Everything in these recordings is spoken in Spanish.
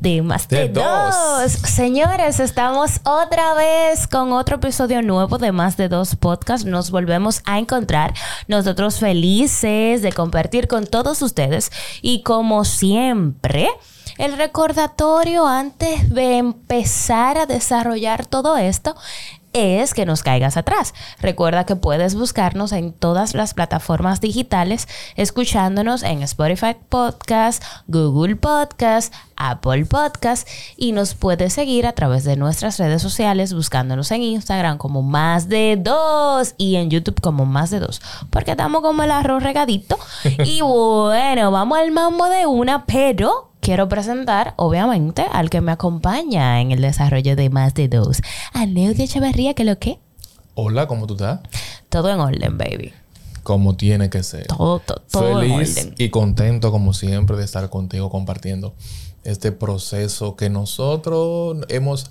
De más de, De dos. dos. Señores, estamos otra vez con otro episodio nuevo de Más de Dos Podcast. Nos volvemos a encontrar. Nosotros felices de compartir con todos ustedes. Y como siempre, el recordatorio antes de empezar a desarrollar todo esto es que nos caigas atrás. Recuerda que puedes buscarnos en todas las plataformas digitales, escuchándonos en Spotify Podcast, Google Podcast, Apple Podcast y nos puedes seguir a través de nuestras redes sociales buscándonos en Instagram como más de dos y en YouTube como más de dos, porque estamos como el arroz regadito. y bueno, vamos al mambo de una, pero quiero presentar, obviamente, al que me acompaña en el desarrollo de más de dos. A Neudia Echeverría, que lo que? Hola, ¿cómo tú estás? Todo en orden, baby. Como tiene que ser. Todo, todo, todo en Feliz orden. y contento como siempre de estar contigo compartiendo este proceso que nosotros hemos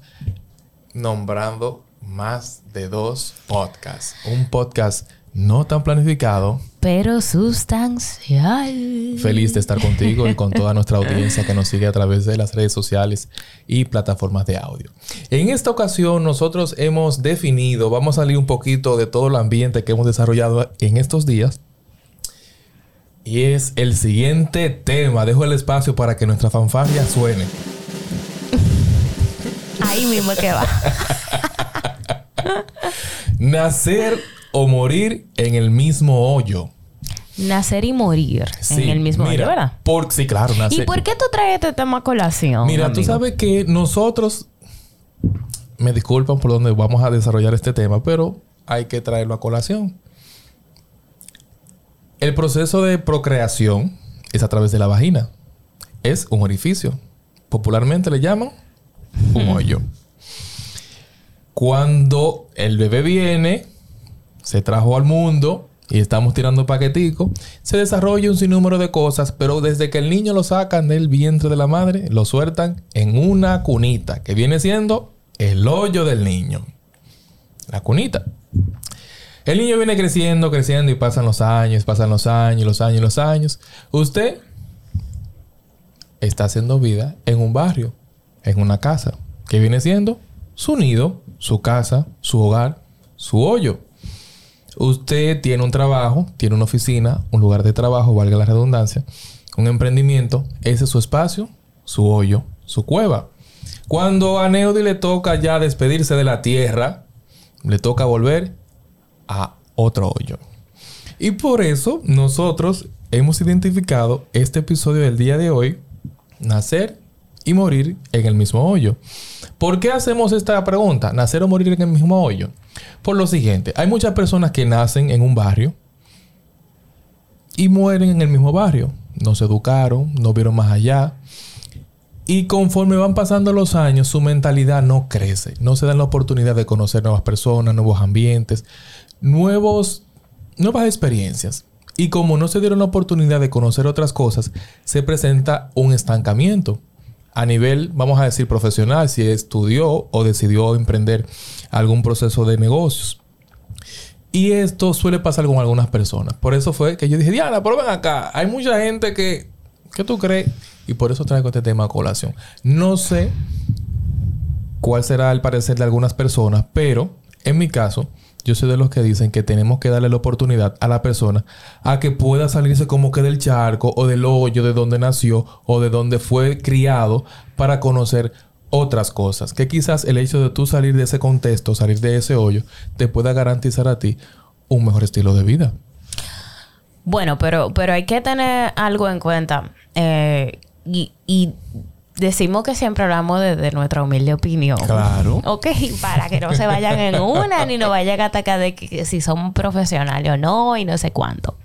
nombrado más de dos podcasts. Un podcast no tan planificado. Pero sustancial. Feliz de estar contigo y con toda nuestra audiencia que nos sigue a través de las redes sociales y plataformas de audio. En esta ocasión nosotros hemos definido, vamos a salir un poquito de todo el ambiente que hemos desarrollado en estos días. Y es el siguiente tema. Dejo el espacio para que nuestra fanfarria suene. Ahí mismo que va. Nacer o morir en el mismo hoyo. Nacer y morir Sí, en el mismo mira, hoyo, ¿verdad? Por, sí, claro, nacer. ¿Y por qué tú traes este tema a colación? Mira, tú sabes que nosotros, me disculpan por donde vamos a desarrollar este tema, pero hay que traerlo a colación. El proceso de procreación es a través de la vagina. Es un orificio. Popularmente le llaman un hoyo. Cuando el bebé viene, se trajo al mundo y estamos tirando paquetico, se desarrolla un sinnúmero de cosas, pero desde que el niño lo sacan del vientre de la madre, lo sueltan en una cunita, que viene siendo el hoyo del niño. La cunita. El niño viene creciendo, creciendo y pasan los años, pasan los años, los años, los años. Usted está haciendo vida en un barrio, en una casa, que viene siendo su nido, su casa, su hogar, su hoyo. Usted tiene un trabajo, tiene una oficina, un lugar de trabajo, valga la redundancia, un emprendimiento, ese es su espacio, su hoyo, su cueva. Cuando a Neudi le toca ya despedirse de la tierra, le toca volver a otro hoyo. Y por eso nosotros hemos identificado este episodio del día de hoy, nacer y morir en el mismo hoyo. ¿Por qué hacemos esta pregunta? ¿Nacer o morir en el mismo hoyo? Por lo siguiente, hay muchas personas que nacen en un barrio y mueren en el mismo barrio. No se educaron, no vieron más allá. Y conforme van pasando los años, su mentalidad no crece. No se dan la oportunidad de conocer nuevas personas, nuevos ambientes, nuevos, nuevas experiencias. Y como no se dieron la oportunidad de conocer otras cosas, se presenta un estancamiento. A nivel, vamos a decir, profesional, si estudió o decidió emprender algún proceso de negocios. Y esto suele pasar con algunas personas. Por eso fue que yo dije, Diana, pero acá. Hay mucha gente que... ¿Qué tú crees? Y por eso traigo este tema a colación. No sé cuál será el parecer de algunas personas, pero en mi caso, yo soy de los que dicen que tenemos que darle la oportunidad a la persona a que pueda salirse como que del charco o del hoyo de donde nació o de donde fue criado para conocer otras cosas. Que quizás el hecho de tú salir de ese contexto, salir de ese hoyo, te pueda garantizar a ti un mejor estilo de vida. Bueno, pero, pero hay que tener algo en cuenta. Eh, y, y decimos que siempre hablamos de, de nuestra humilde opinión. Claro. Ok, para que no se vayan en una ni nos vayan a atacar de que, que si son profesionales o no y no sé cuánto.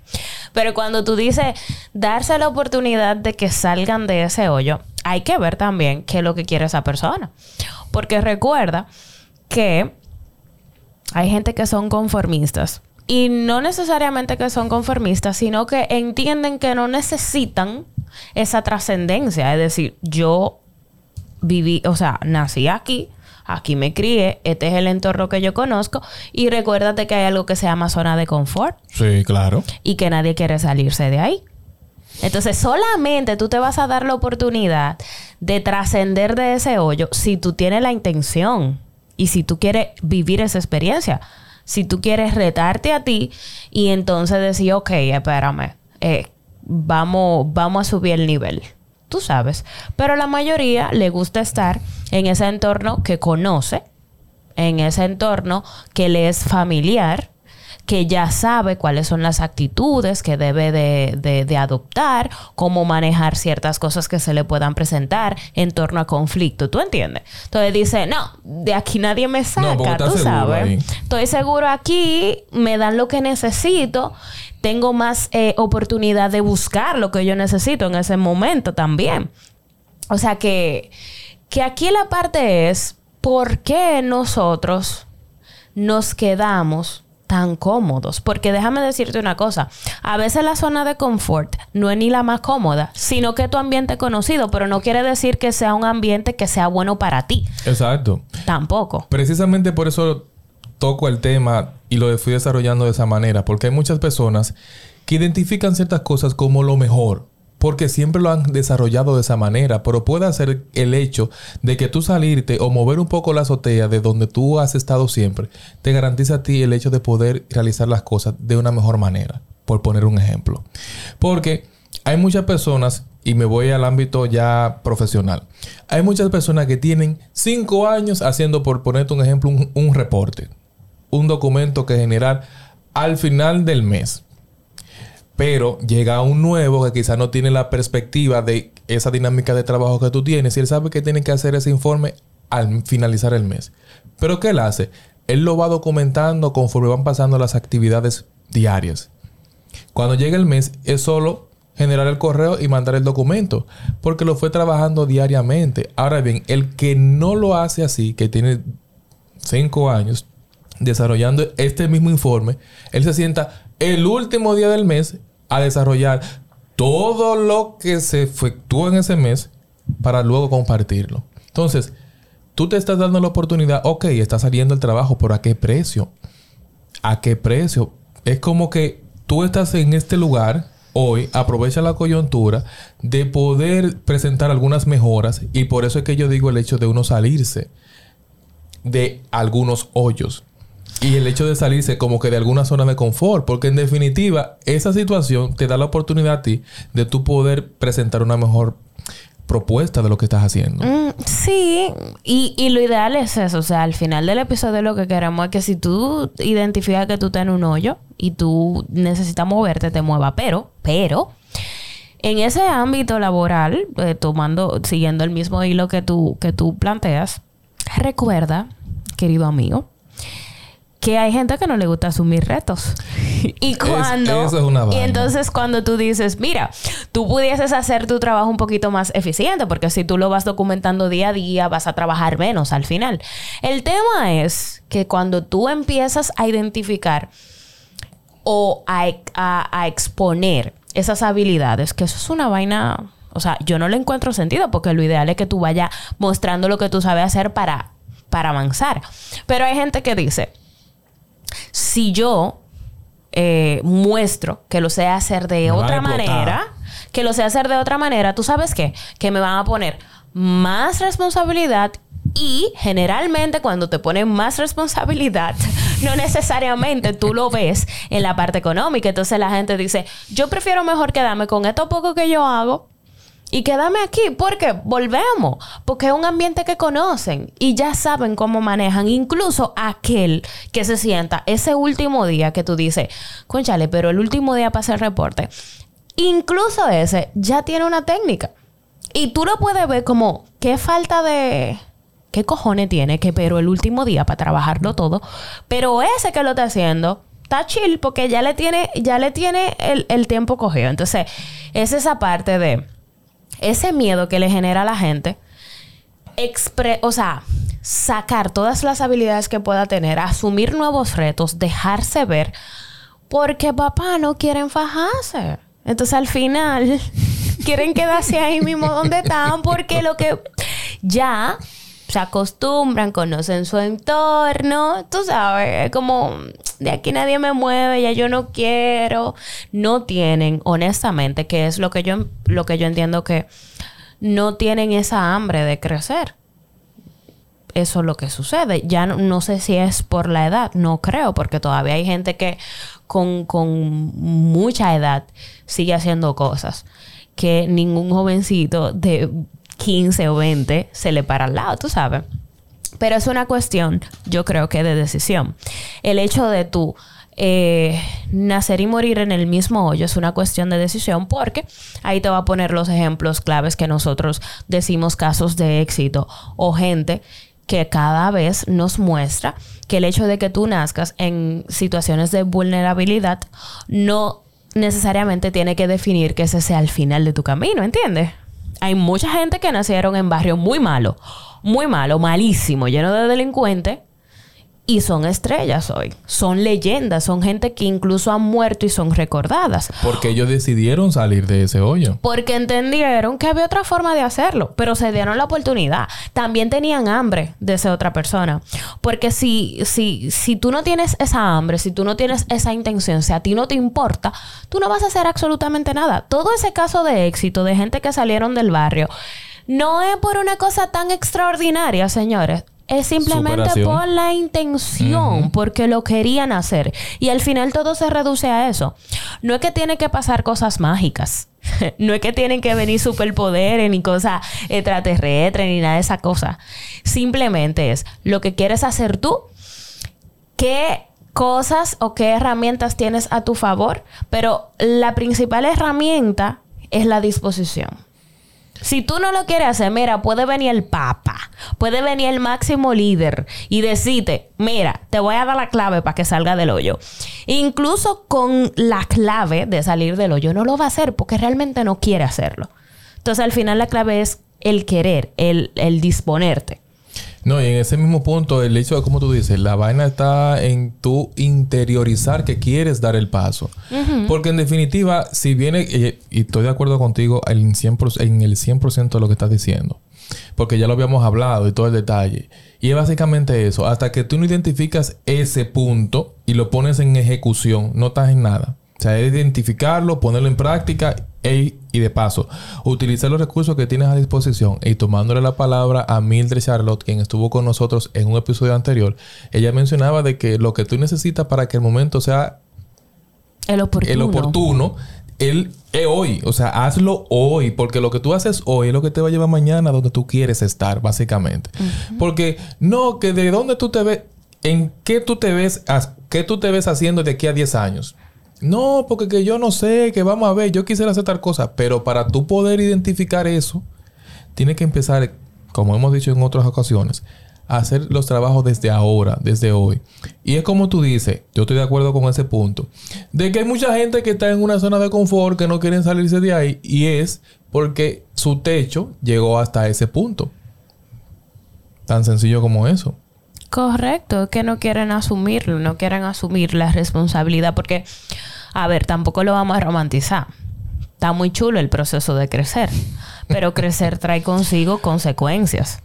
Pero cuando tú dices darse la oportunidad de que salgan de ese hoyo, hay que ver también qué es lo que quiere esa persona. Porque recuerda que hay gente que son conformistas y no necesariamente que son conformistas, sino que entienden que no necesitan esa trascendencia. Es decir, yo viví, o sea, nací aquí, aquí me crié, este es el entorno que yo conozco y recuérdate que hay algo que se llama zona de confort. Sí, claro. Y que nadie quiere salirse de ahí. Entonces, solamente tú te vas a dar la oportunidad de trascender de ese hoyo si tú tienes la intención y si tú quieres vivir esa experiencia. Si tú quieres retarte a ti y entonces decir, ok, espérame, eh, vamos, vamos a subir el nivel. Tú sabes. Pero la mayoría le gusta estar en ese entorno que conoce, en ese entorno que le es familiar que ya sabe cuáles son las actitudes que debe de, adoptar, cómo manejar ciertas cosas que se le puedan presentar en torno a conflicto. ¿Tú entiendes? Entonces dice, no, de aquí nadie me saca, tú sabes. Estoy seguro aquí, me dan lo que necesito, tengo más eh, oportunidad de buscar lo que yo necesito en ese momento también. O sea que, que aquí la parte es, ¿por qué nosotros nos quedamos tan cómodos. Porque déjame decirte una cosa, a veces la zona de confort no es ni la más cómoda, sino que tu ambiente conocido, pero no quiere decir que sea un ambiente que sea bueno para ti. Exacto. Tampoco. Precisamente por eso toco el tema y lo fui desarrollando de esa manera, porque hay muchas personas que identifican ciertas cosas como lo mejor porque siempre lo han desarrollado de esa manera, pero puede ser el hecho de que tú salirte o mover un poco la azotea de donde tú has estado siempre, te garantiza a ti el hecho de poder realizar las cosas de una mejor manera, por poner un ejemplo. Porque hay muchas personas, y me voy al ámbito ya profesional, hay muchas personas que tienen cinco años haciendo, por ponerte un ejemplo, un, un reporte, un documento que generar al final del mes. Pero llega un nuevo que quizás no tiene la perspectiva de esa dinámica de trabajo que tú tienes y él sabe que tiene que hacer ese informe al finalizar el mes. Pero ¿qué él hace? Él lo va documentando conforme van pasando las actividades diarias. Cuando llega el mes es solo generar el correo y mandar el documento, porque lo fue trabajando diariamente. Ahora bien, el que no lo hace así, que tiene cinco años desarrollando este mismo informe, él se sienta el último día del mes a desarrollar todo lo que se efectuó en ese mes para luego compartirlo. Entonces, tú te estás dando la oportunidad, ok, está saliendo el trabajo, pero ¿a qué precio? ¿A qué precio? Es como que tú estás en este lugar hoy, aprovecha la coyuntura de poder presentar algunas mejoras y por eso es que yo digo el hecho de uno salirse de algunos hoyos. Y el hecho de salirse como que de alguna zona de confort, porque en definitiva esa situación te da la oportunidad a ti de tú poder presentar una mejor propuesta de lo que estás haciendo. Mm, sí, y, y, lo ideal es eso, o sea, al final del episodio lo que queremos es que si tú identificas que tú estás en un hoyo y tú necesitas moverte, te mueva, pero, pero, en ese ámbito laboral, eh, tomando, siguiendo el mismo hilo que tú, que tú planteas, recuerda, querido amigo, que hay gente que no le gusta asumir retos. y cuando... eso es una y entonces cuando tú dices, mira, tú pudieses hacer tu trabajo un poquito más eficiente, porque si tú lo vas documentando día a día, vas a trabajar menos al final. El tema es que cuando tú empiezas a identificar o a, a exponer esas habilidades, que eso es una vaina... O sea, yo no le encuentro sentido porque lo ideal es que tú vayas mostrando lo que tú sabes hacer para, para avanzar. Pero hay gente que dice, si yo eh, muestro que lo sé hacer de otra manera, que lo sé hacer de otra manera, ¿tú sabes qué? Que me van a poner más responsabilidad y generalmente cuando te ponen más responsabilidad, no necesariamente tú lo ves en la parte económica. Entonces la gente dice, yo prefiero mejor quedarme con esto poco que yo hago y quédame aquí porque volvemos, porque es un ambiente que conocen y ya saben cómo manejan. Incluso aquel que se sienta ese último día que tú dices, conchale, pero el último día para hacer reporte, incluso ese ya tiene una técnica. Y tú lo puedes ver como, qué falta de... ¿Qué cojones tiene que pero el último día para trabajarlo todo? Pero ese que lo está haciendo está chill porque ya le tiene, ya le tiene el, el tiempo cogido. Entonces, es esa parte de ese miedo que le genera a la gente, o sea, sacar todas las habilidades que pueda tener, asumir nuevos retos, dejarse ver, Porque papá no quieren fajarse. Entonces al final quieren quedarse ahí mismo donde están porque lo que ya se acostumbran, conocen su entorno, tú sabes, como de aquí nadie me mueve, ya yo no quiero, no tienen, honestamente, que es lo que yo lo que yo entiendo que no tienen esa hambre de crecer. Eso es lo que sucede. Ya no, sé si es por la edad, no creo, porque todavía hay gente que con, con mucha edad sigue haciendo cosas que ningún jovencito de 15 o 20 se le para al lado, tú sabes. Pero es una cuestión, yo creo que de decisión. El hecho de tú eh, nacer y morir en el mismo hoyo es una cuestión de decisión porque ahí te va a poner los ejemplos claves que nosotros decimos casos de éxito o gente que cada vez nos muestra que el hecho de que tú nazcas en situaciones de vulnerabilidad no necesariamente tiene que definir que ese sea el final de tu camino, ¿entiendes? Hay mucha gente que nacieron en barrios muy malos, muy malos, malísimo, lleno de delincuentes. Y son estrellas hoy. Son leyendas. Son gente que incluso han muerto y son recordadas. Porque ellos decidieron salir de ese hoyo. Porque entendieron que había otra forma de hacerlo. Pero se dieron la oportunidad. También tenían hambre de ser otra persona. Porque si, si, si tú no tienes esa hambre, si tú no tienes esa intención, si a ti no te importa, tú no vas a hacer absolutamente nada. Todo ese caso de éxito de gente que salieron del barrio. No es por una cosa tan extraordinaria, señores. Es simplemente por la intención, porque lo querían hacer. Y al final todo se reduce a eso. No es que tienen que pasar cosas mágicas. no es que tienen que venir superpoderes ni cosas extraterrestres ni nada de esa cosa. Simplemente es lo que quieres hacer tú, qué cosas o qué herramientas tienes a tu favor, pero la principal herramienta es la disposición. Si tú no lo quieres hacer, mira, puede venir el Papa, puede venir el máximo líder y decirte, mira, te voy a dar la clave para que salga del hoyo. Incluso con la clave de salir del hoyo, no lo va a hacer porque realmente no quiere hacerlo. Entonces, al final la clave es el querer, el, el disponerte. No, y en ese mismo punto, el hecho de, como tú dices, la vaina está en tu interiorizar que quieres dar el paso. Porque en definitiva, si viene, y, estoy de acuerdo contigo en, 100%, en el 100% de lo que estás diciendo, porque ya lo habíamos hablado y todo el detalle. Y es básicamente eso, hasta que tú no identificas ese punto y lo pones en ejecución, no estás en nada. O sea, es identificarlo, ponerlo en práctica y de paso, utilizar los recursos que tienes a disposición y tomándole la palabra a Mildred Charlotte, quien estuvo con nosotros en un episodio anterior, ella mencionaba de que lo que tú necesitas para que el momento sea el oportuno, el oportuno el, es hoy. O sea, hazlo hoy. Porque lo que tú haces hoy es lo que te va a llevar mañana donde tú quieres estar, básicamente. Porque no, que de dónde tú te ves, en qué tú te ves, qué tú te ves haciendo de aquí a 10 años. No, porque que yo no sé, que vamos a ver, yo quisiera hacer tal cosa, pero para tú poder identificar eso, tienes que empezar, como hemos dicho en otras ocasiones, a hacer los trabajos desde ahora, desde hoy. Y es como tú dices, yo estoy de acuerdo con ese punto, de que hay mucha gente que está en una zona de confort, que no quieren salirse de ahí, y es porque su techo llegó hasta ese punto. Tan sencillo como eso. Correcto, que no quieren asumirlo, no quieren asumir la responsabilidad, porque a ver, tampoco lo vamos a romantizar. Está muy chulo el proceso de crecer, pero crecer trae consigo consecuencias.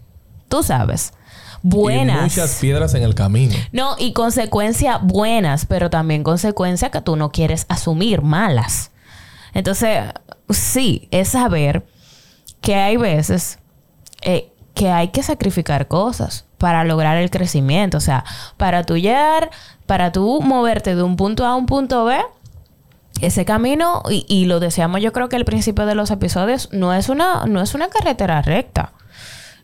Tú sabes. Buenas. Y muchas piedras en el camino. No, y consecuencias buenas, pero también consecuencias que tú no quieres asumir, malas. Entonces, sí, es saber que hay veces eh, que hay que sacrificar cosas para lograr el crecimiento. O sea, para tú llegar, para tú moverte de un punto A a un punto B, ese camino, y, lo decíamos yo creo que al principio de los episodios, no es una, no es una carretera recta.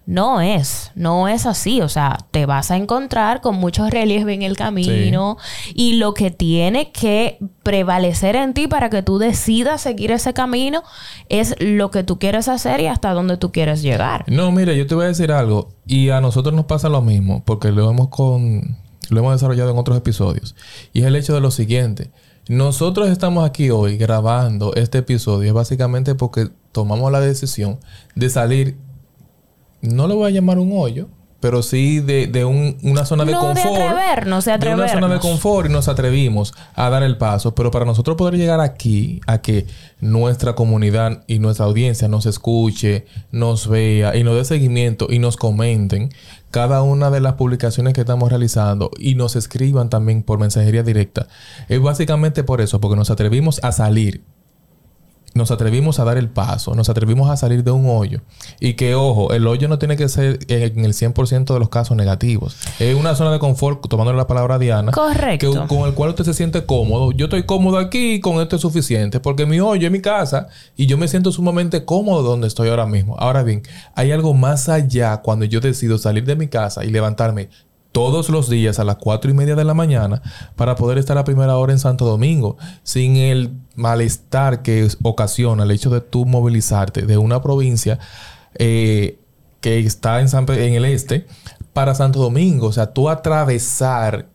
No es, no es así. O sea, te vas a encontrar con muchos relieves en el camino y lo que tiene que prevalecer en ti para que tú decidas seguir ese camino es lo que tú quieres hacer y hasta dónde tú quieres llegar. No, mire, yo te voy a decir algo y a nosotros nos pasa lo mismo porque lo hemos con lo hemos desarrollado en otros episodios y es el hecho de lo siguiente. Nosotros estamos aquí hoy grabando este episodio básicamente porque tomamos la decisión de salir, no lo voy a llamar un hoyo, pero sí de, de un- una zona de No, de confort. atrevernos, de una zona de atrevernos. confort y nos atrevimos a dar el paso. Pero para nosotros poder llegar aquí, a que nuestra comunidad y nuestra audiencia nos escuche, nos vea y nos dé seguimiento y nos comenten cada una de las publicaciones que estamos realizando y nos escriban también por mensajería directa. Es básicamente por eso, porque nos atrevimos a salir nos atrevimos a dar el paso, nos atrevimos a salir de un hoyo. Y que, ojo, el hoyo no tiene que ser en el 100% de los casos negativos. Es una zona de confort, tomando la palabra Diana, Correcto. que- con el cual usted se siente cómodo. Yo estoy cómodo aquí y con esto es suficiente, porque mi hoyo es mi casa y yo me siento sumamente cómodo donde estoy ahora mismo. Ahora bien, hay algo más allá cuando yo decido salir de mi casa y levantarme todos los días a las cuatro y media de la mañana para poder estar a primera hora en Santo Domingo sin el malestar que ocasiona el hecho de tú movilizarte de una provincia eh, que está en, en el este para Santo Domingo. O sea, tú atravesar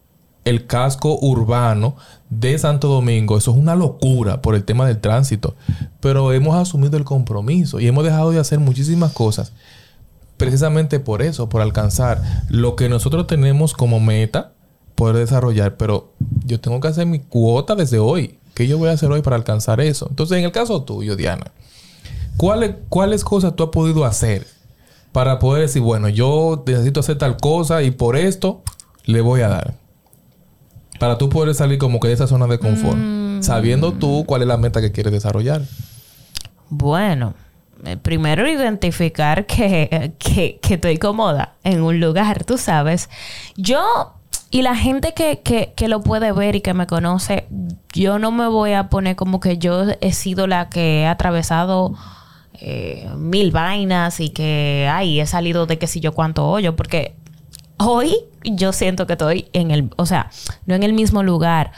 el casco urbano de Santo Domingo, eso es una locura por el tema del tránsito. Pero hemos asumido el compromiso y hemos dejado de hacer muchísimas cosas precisamente por eso, por alcanzar lo que nosotros tenemos como meta, poder desarrollar, pero yo tengo que hacer mi cuota desde hoy. ¿Qué yo voy a hacer hoy para alcanzar eso? Entonces, en el caso tuyo, Diana, ¿cuáles, cuáles cosas tú has podido hacer para poder decir, bueno, yo necesito hacer tal cosa y por esto le voy a dar? Para tú poder salir como que de esa zona de confort, sabiendo tú cuál es la meta que quieres desarrollar. Bueno, primero identificar que, que, que estoy cómoda en un lugar, tú sabes. Yo y la gente que, que, que lo puede ver y que me conoce, yo no me voy a poner como que yo he sido la que he atravesado eh, mil vainas y que, ay, he salido de qué sé yo cuánto hoyo, porque hoy yo siento que estoy en el, o sea, no en el mismo lugar,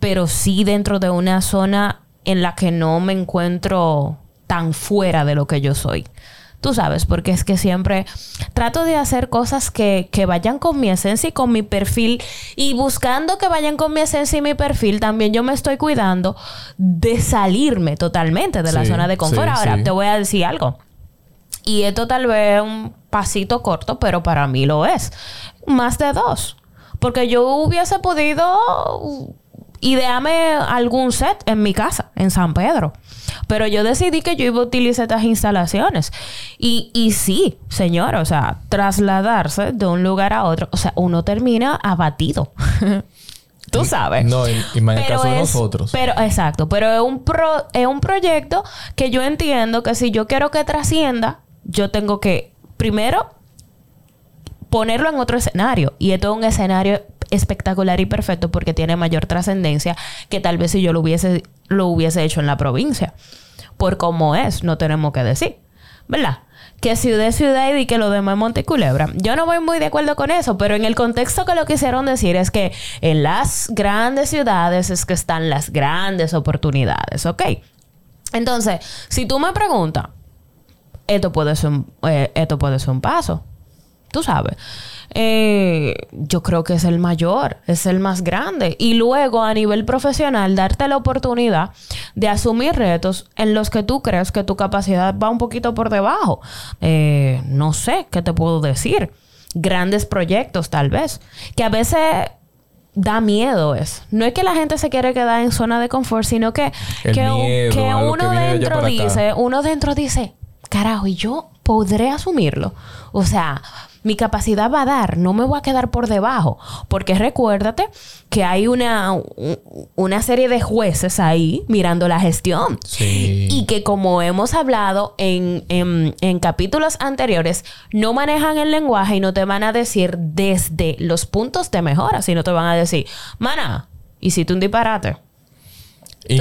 pero sí dentro de una zona en la que no me encuentro tan fuera de lo que yo soy. Tú sabes, porque es que siempre trato de hacer cosas que, que vayan con mi esencia y con mi perfil. Y buscando que vayan con mi esencia y mi perfil, también yo me estoy cuidando de salirme totalmente de la zona de confort. sí, Ahora, sí. te voy a decir algo. Y esto tal vez un pasito corto, pero para mí lo es. Más de dos. Porque yo hubiese podido idearme algún set en mi casa, en San Pedro. Pero yo decidí que yo iba a utilizar estas instalaciones. Y, y sí, señor, o sea, trasladarse de un lugar a otro, o sea, uno termina abatido. Tú sabes. No, y, y más en el caso de nosotros. Pero, exacto. Pero es un, pro- es un proyecto que yo entiendo que si yo quiero que trascienda, yo tengo que, primero, ponerlo en otro escenario. Y esto es un escenario espectacular y perfecto porque tiene mayor trascendencia que tal vez si yo lo hubiese, lo hubiese hecho en la provincia. Por cómo es, no tenemos que decir. ¿Verdad? Que ciudad es ciudad y que lo demás es Monteculebra. Yo no voy muy de acuerdo con eso, pero en el contexto que lo quisieron decir es que en las grandes ciudades es que están las grandes oportunidades, ¿ok? Entonces, si tú me preguntas, esto puede ser un, eh, esto puede ser un paso. Tú sabes. Eh, yo creo que es el mayor, es el más grande. Y luego a nivel profesional, darte la oportunidad de asumir retos en los que tú crees que tu capacidad va un poquito por debajo. Eh, no sé, ¿qué te puedo decir? Grandes proyectos tal vez. Que a veces da miedo es. No es que la gente se quiere quedar en zona de confort, sino que, que, miedo uno dentro dice, uno dentro dice, carajo, y yo podré asumirlo. O sea, mi capacidad va a dar, no me voy a quedar por debajo. Porque recuérdate que hay una, un- una serie de jueces ahí mirando la gestión. Sí. Y que como hemos hablado en, en- en capítulos anteriores, no manejan el lenguaje y no te van a decir desde los puntos de mejora, sino te van a decir, mana, hiciste un disparate. Y,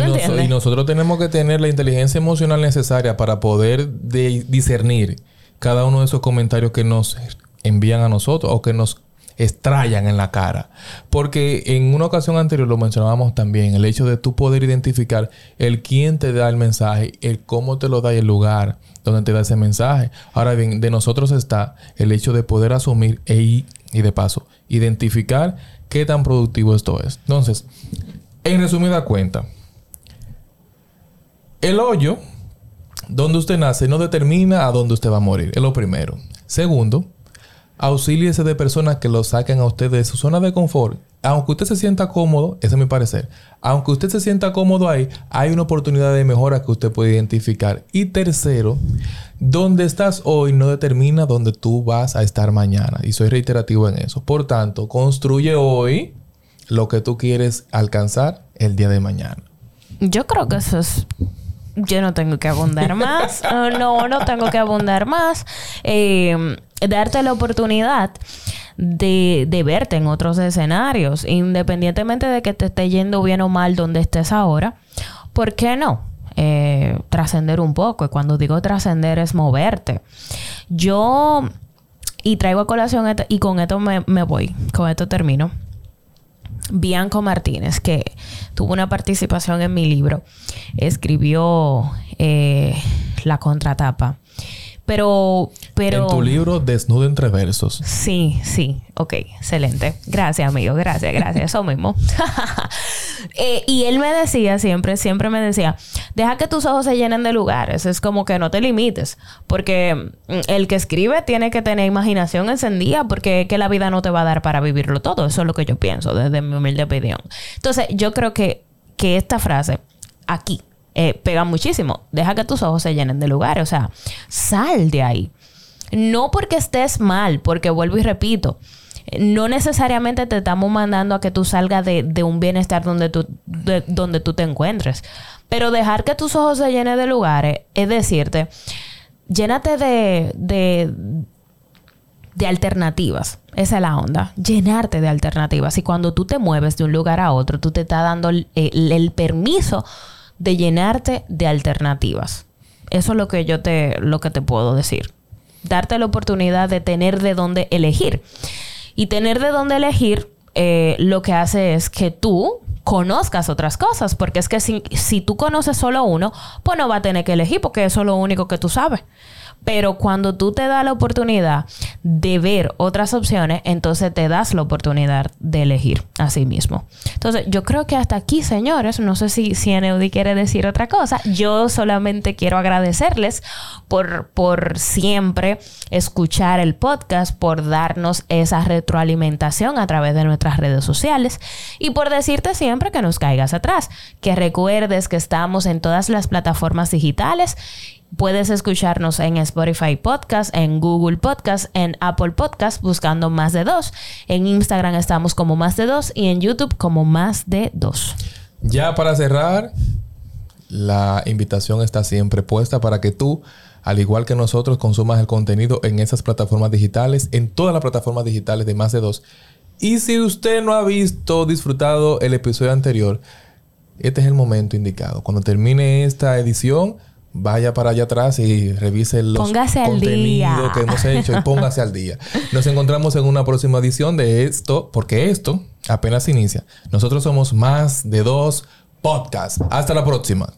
nosotros tenemos que tener la inteligencia emocional necesaria para poder de- discernir cada uno de esos comentarios que nos envían a nosotros o que nos estrellan en la cara. Porque en una ocasión anterior lo mencionábamos también, el hecho de tú poder identificar el quién te da el mensaje, el cómo te lo da y el lugar donde te da ese mensaje. Ahora bien, de nosotros está el hecho de poder asumir e y, de paso, identificar qué tan productivo esto es. Entonces, en resumida cuenta, el hoyo donde usted nace no determina a dónde usted va a morir. Es lo primero. Segundo, auxíliese de personas que lo saquen a usted de su zona de confort. Aunque usted se sienta cómodo, ese es mi parecer. Aunque usted se sienta cómodo ahí, hay una oportunidad de mejora que usted puede identificar. Y tercero, donde estás hoy no determina dónde tú vas a estar mañana. Y soy reiterativo en eso. Por tanto, construye hoy lo que tú quieres alcanzar el día de mañana. Yo creo que eso es yo no tengo que abundar más. no, no tengo que abundar más. Eh, darte la oportunidad de, de, verte en otros escenarios, independientemente de que te esté yendo bien o mal donde estés ahora. ¿Por qué no? Eh, trascender un poco. Y cuando digo trascender es moverte. Yo, y traigo a colación, y con esto me, me voy, con esto termino. Bianco Martínez, que tuvo una participación en mi libro, escribió eh, la contratapa. Pero, pero... En tu libro Desnudo entre versos. Sí, sí. Ok, excelente. Gracias, amigo. Gracias, gracias. Eso mismo. Eh, y él me decía siempre, siempre me decía, deja que tus ojos se llenen de lugares. Es como que no te limites. Porque mm, el que escribe tiene que tener imaginación encendida porque que la vida no te va a dar para vivirlo todo. Eso es lo que yo pienso desde mi humilde opinión. Entonces, yo creo que, que esta frase aquí eh, pega muchísimo. Deja que tus ojos se llenen de lugares. O sea, sal de ahí. No porque estés mal, porque vuelvo y repito, no necesariamente te estamos mandando a que tú salgas de, un bienestar donde tú, donde tú te encuentres. Pero dejar que tus ojos se llenen de lugares es decirte, llénate de, de, de alternativas. Esa es la onda. Llenarte de alternativas. Y cuando tú te mueves de un lugar a otro, tú te estás dando el permiso de llenarte de alternativas. Eso es lo que yo te, lo que te puedo decir. Darte la oportunidad de tener de dónde elegir. Y tener de dónde elegir eh, lo que hace es que tú conozcas otras cosas, porque es que si, si tú conoces solo uno, pues no va a tener que elegir porque eso es lo único que tú sabes. Pero cuando tú te das la oportunidad de ver otras opciones, entonces te das la oportunidad de elegir a sí mismo. Entonces, yo creo que hasta aquí, señores, no sé si, Eneudi quiere decir otra cosa. Yo solamente quiero agradecerles por, por siempre escuchar el podcast, por darnos esa retroalimentación a través de nuestras redes sociales y por decirte siempre que nos caigas atrás, que recuerdes que estamos en todas las plataformas digitales Puedes escucharnos en Spotify Podcast, en Google Podcast, en Apple Podcast, buscando más de dos. En Instagram estamos como más de dos y en YouTube como más de dos. Ya para cerrar, la invitación está siempre puesta para que tú, al igual que nosotros, consumas el contenido en esas plataformas digitales, en todas las plataformas digitales de más de dos. Y si usted no ha visto, disfrutado el episodio anterior, este es el momento indicado. Cuando termine esta edición, vaya para allá atrás y revise los contenidos que hemos hecho y póngase al día. Nos encontramos en una próxima edición de esto, porque esto apenas inicia. Nosotros somos más de dos podcasts. Hasta la próxima.